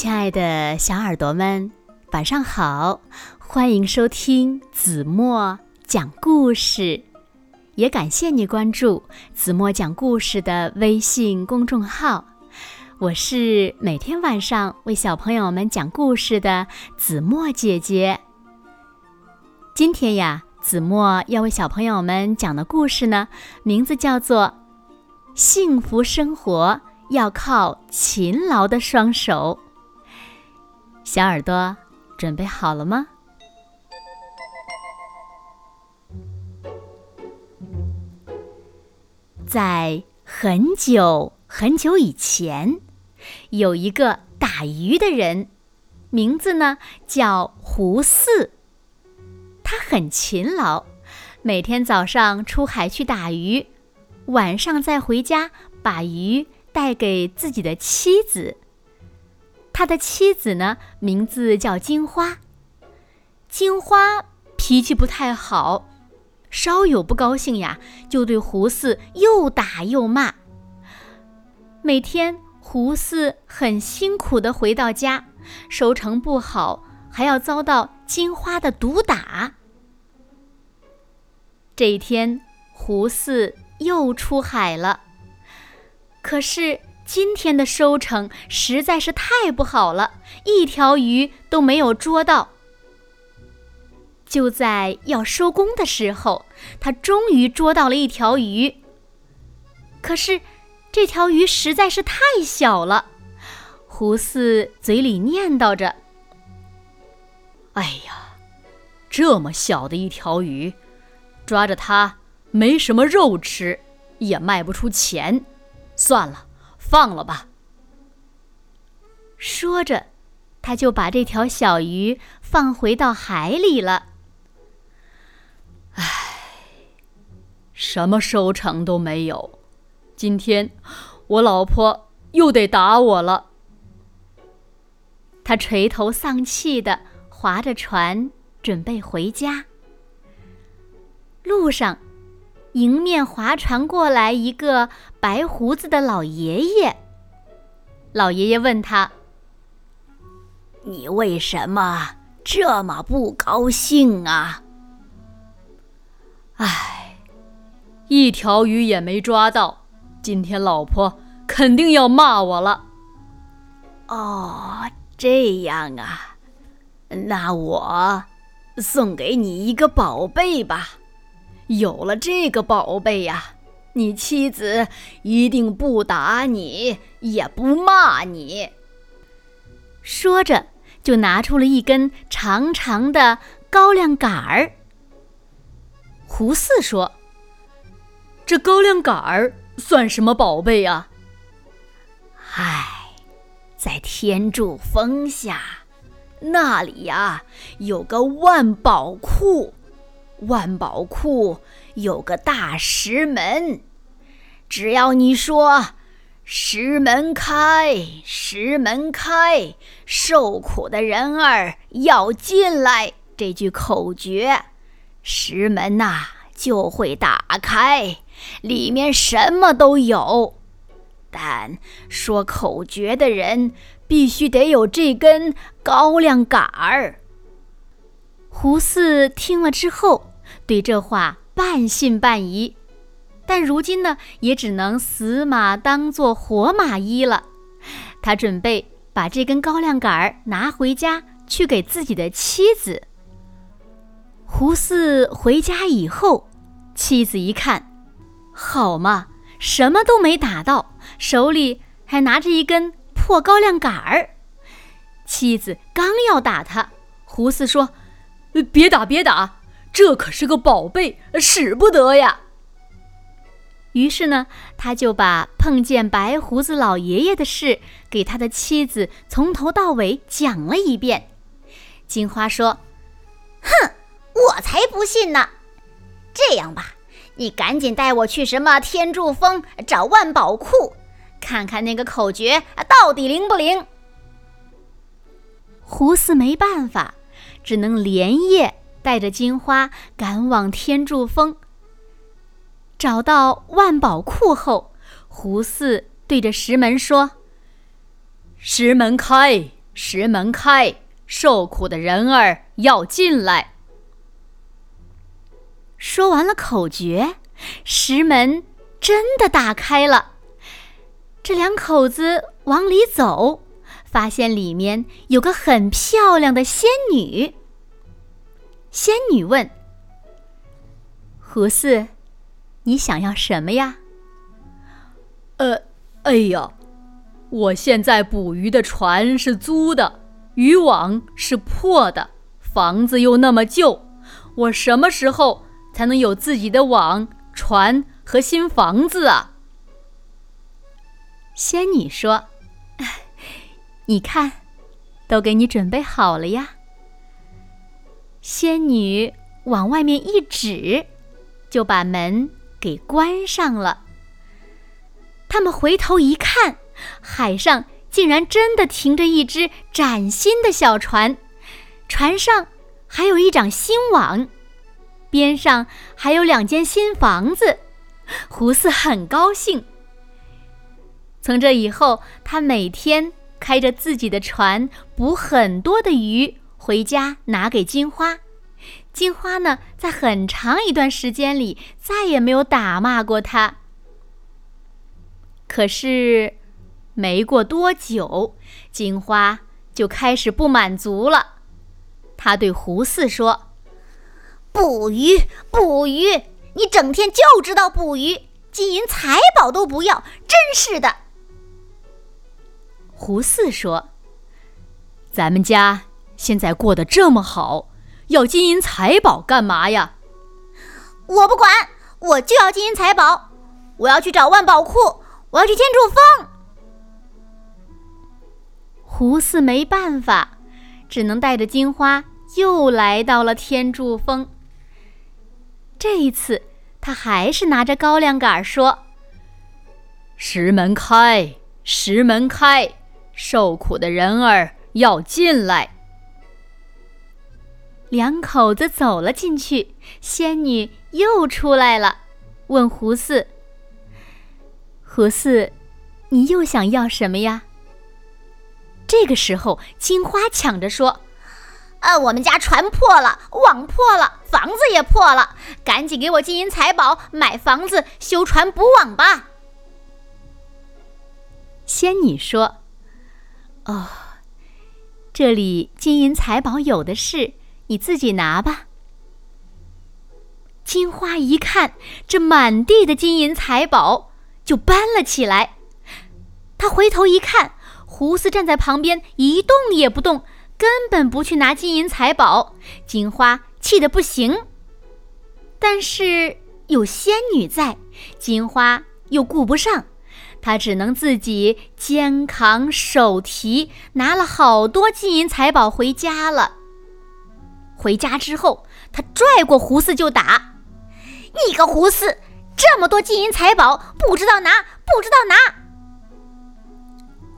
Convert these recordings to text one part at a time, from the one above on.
亲爱的小耳朵们，晚上好！欢迎收听子墨讲故事，也感谢你关注子墨讲故事的微信公众号。我是每天晚上为小朋友们讲故事的子墨姐姐。今天呀，子墨要为小朋友们讲的故事呢，名字叫做《幸福生活要靠勤劳的双手》。小耳朵准备好了吗？在很久很久以前，有一个打鱼的人，名字呢叫胡四。他很勤劳，每天早上出海去打鱼，晚上再回家把鱼带给自己的妻子。他的妻子呢，名字叫金花。金花脾气不太好，稍有不高兴呀，就对胡四又打又骂。每天胡四很辛苦的回到家，收成不好，还要遭到金花的毒打。这一天，胡四又出海了，可是。今天的收成实在是太不好了，一条鱼都没有捉到。就在要收工的时候，他终于捉到了一条鱼。可是，这条鱼实在是太小了。胡四嘴里念叨着：“哎呀，这么小的一条鱼，抓着它没什么肉吃，也卖不出钱，算了。”放了吧。说着，他就把这条小鱼放回到海里了。唉，什么收成都没有，今天我老婆又得打我了。他垂头丧气的划着船，准备回家。路上。迎面划船过来一个白胡子的老爷爷。老爷爷问他：“你为什么这么不高兴啊？”“唉，一条鱼也没抓到，今天老婆肯定要骂我了。”“哦，这样啊，那我送给你一个宝贝吧。”有了这个宝贝呀，你妻子一定不打你，也不骂你。说着，就拿出了一根长长的高粱杆儿。胡四说：“这高粱杆儿算什么宝贝呀？”“唉，在天柱峰下，那里呀有个万宝库。”万宝库有个大石门，只要你说“石门开，石门开，受苦的人儿要进来”这句口诀，石门呐就会打开，里面什么都有。但说口诀的人必须得有这根高粱杆儿。胡四听了之后。对这话半信半疑，但如今呢，也只能死马当做活马医了。他准备把这根高粱杆儿拿回家去给自己的妻子。胡四回家以后，妻子一看，好嘛，什么都没打到，手里还拿着一根破高粱杆儿。妻子刚要打他，胡四说：“别打，别打。”这可是个宝贝，使不得呀。于是呢，他就把碰见白胡子老爷爷的事给他的妻子从头到尾讲了一遍。金花说：“哼，我才不信呢！这样吧，你赶紧带我去什么天柱峰找万宝库，看看那个口诀到底灵不灵。”胡四没办法，只能连夜。带着金花赶往天柱峰。找到万宝库后，胡四对着石门说：“石门开，石门开，受苦的人儿要进来。”说完了口诀，石门真的打开了。这两口子往里走，发现里面有个很漂亮的仙女。仙女问：“胡四，你想要什么呀？”“呃，哎呀，我现在捕鱼的船是租的，渔网是破的，房子又那么旧，我什么时候才能有自己的网、船和新房子啊？”仙女说：“ 你看，都给你准备好了呀。”仙女往外面一指，就把门给关上了。他们回头一看，海上竟然真的停着一只崭新的小船，船上还有一张新网，边上还有两间新房子。胡四很高兴。从这以后，他每天开着自己的船，捕很多的鱼回家拿给金花。金花呢，在很长一段时间里再也没有打骂过他。可是，没过多久，金花就开始不满足了。他对胡四说：“捕鱼，捕鱼，你整天就知道捕鱼，金银财宝都不要，真是的。”胡四说：“咱们家现在过得这么好，要金银财宝干嘛呀？”我不管，我就要金银财宝！我要去找万宝库，我要去天柱峰。胡四没办法，只能带着金花又来到了天柱峰。这一次，他还是拿着高粱杆说：“石门开，石门开。”受苦的人儿要进来。两口子走了进去，仙女又出来了，问胡四：“胡四，你又想要什么呀？”这个时候，金花抢着说：“呃，我们家船破了，网破了，房子也破了，赶紧给我金银财宝，买房子、修船、补网吧。”仙女说。哦，这里金银财宝有的是，你自己拿吧。金花一看这满地的金银财宝，就搬了起来。他回头一看，胡四站在旁边一动也不动，根本不去拿金银财宝。金花气得不行，但是有仙女在，金花又顾不上。他只能自己肩扛手提，拿了好多金银财宝回家了。回家之后，他拽过胡四就打：“你个胡四，这么多金银财宝，不知道拿，不知道拿！”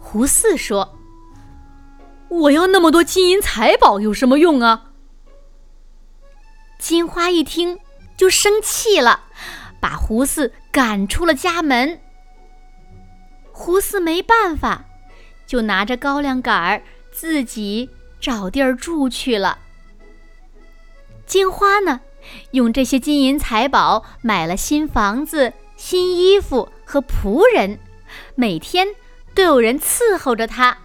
胡四说：“我要那么多金银财宝有什么用啊？”金花一听就生气了，把胡四赶出了家门。胡四没办法，就拿着高粱杆儿自己找地儿住去了。金花呢，用这些金银财宝买了新房子、新衣服和仆人，每天都有人伺候着她，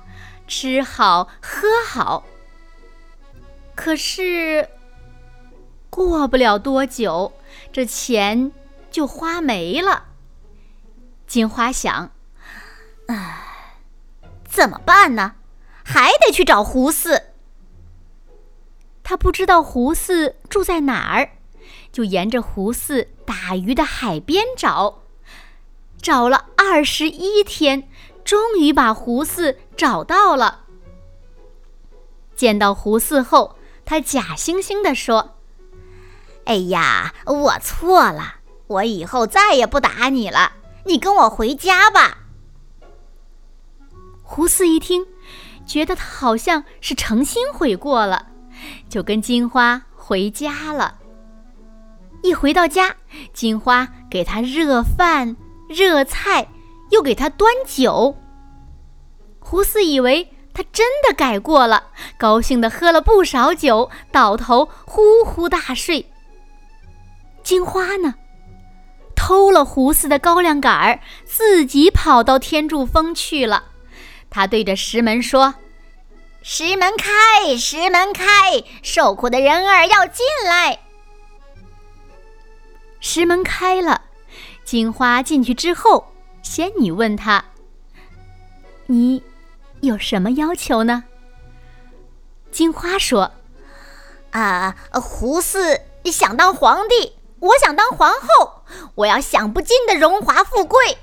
吃好喝好。可是过不了多久，这钱就花没了。金花想。唉，怎么办呢？还得去找胡四。他不知道胡四住在哪儿，就沿着胡四打鱼的海边找，找了二十一天，终于把胡四找到了。见到胡四后，他假惺惺地说：“哎呀，我错了，我以后再也不打你了。你跟我回家吧。”胡四一听，觉得他好像是诚心悔过了，就跟金花回家了。一回到家，金花给他热饭、热菜，又给他端酒。胡四以为他真的改过了，高兴的喝了不少酒，倒头呼呼大睡。金花呢，偷了胡四的高粱杆儿，自己跑到天柱峰去了。他对着石门说：“石门开，石门开，受苦的人儿要进来。”石门开了，金花进去之后，仙女问他：“你有什么要求呢？”金花说：“啊，胡四想当皇帝，我想当皇后，我要享不尽的荣华富贵。”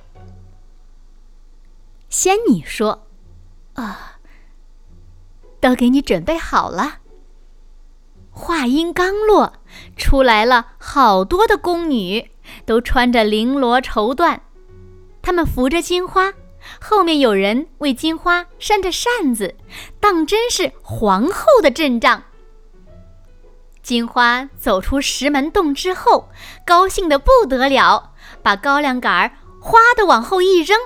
仙女说：“啊，都给你准备好了。”话音刚落，出来了好多的宫女，都穿着绫罗绸缎，她们扶着金花，后面有人为金花扇着扇子，当真是皇后的阵仗。金花走出石门洞之后，高兴的不得了，把高粱杆儿哗的往后一扔，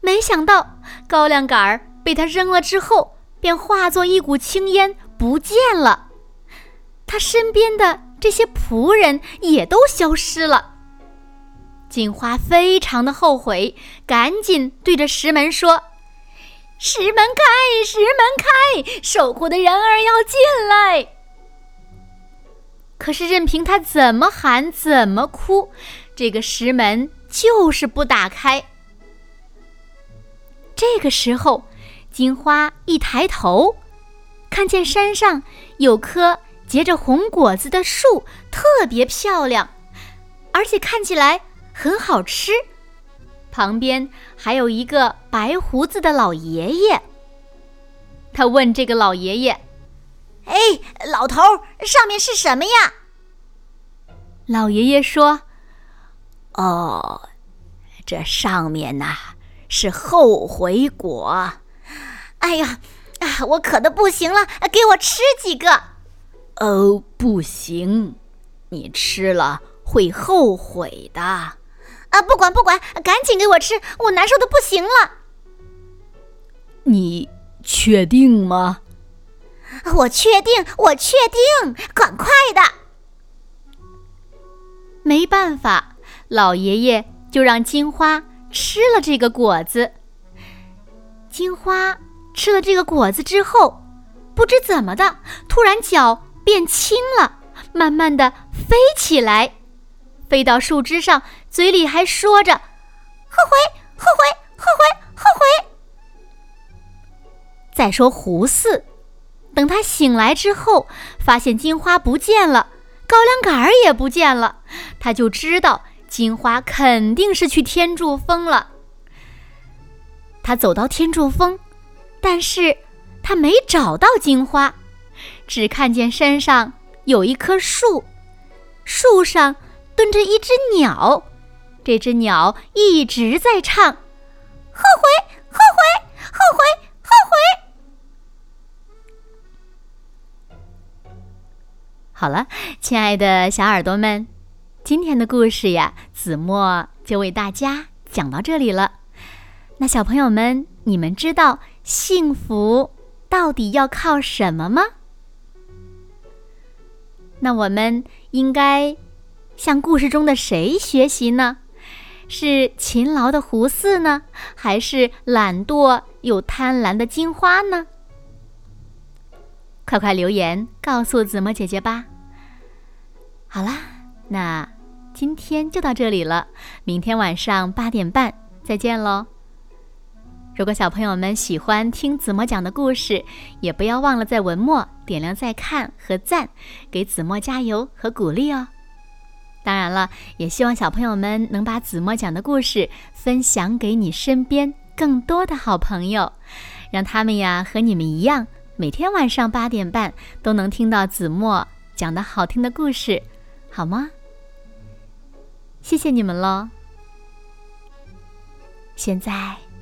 没想到高粱杆儿被她扔了之后，便化作一股青烟不见了。他身边的这些仆人也都消失了。金花非常的后悔，赶紧对着石门说：“石门开，石门开，守护的人儿要进来。”可是任凭他怎么喊，怎么哭，这个石门就是不打开。这个时候，金花一抬头，看见山上有棵。结着红果子的树特别漂亮，而且看起来很好吃。旁边还有一个白胡子的老爷爷。他问这个老爷爷：“哎，老头，上面是什么呀？”老爷爷说：“哦，这上面呐是后悔果。哎呀，啊，我渴的不行了，给我吃几个。”哦，不行，你吃了会后悔的。啊，不管不管，赶紧给我吃，我难受的不行了。你确定吗？我确定，我确定，赶快的。没办法，老爷爷就让金花吃了这个果子。金花吃了这个果子之后，不知怎么的，突然脚。变轻了，慢慢的飞起来，飞到树枝上，嘴里还说着：“后悔，后悔，后悔，后悔。”再说胡四，等他醒来之后，发现金花不见了，高粱杆儿也不见了，他就知道金花肯定是去天柱峰了。他走到天柱峰，但是他没找到金花。只看见山上有一棵树，树上蹲着一只鸟，这只鸟一直在唱：“后悔，后悔，后悔，后悔。”好了，亲爱的小耳朵们，今天的故事呀，子墨就为大家讲到这里了。那小朋友们，你们知道幸福到底要靠什么吗？那我们应该向故事中的谁学习呢？是勤劳的胡四呢，还是懒惰又贪婪的金花呢？快快留言告诉子墨姐姐吧。好啦，那今天就到这里了，明天晚上八点半再见喽。如果小朋友们喜欢听子墨讲的故事，也不要忘了在文末点亮再看和赞，给子墨加油和鼓励哦。当然了，也希望小朋友们能把子墨讲的故事分享给你身边更多的好朋友，让他们呀和你们一样，每天晚上八点半都能听到子墨讲的好听的故事，好吗？谢谢你们喽。现在。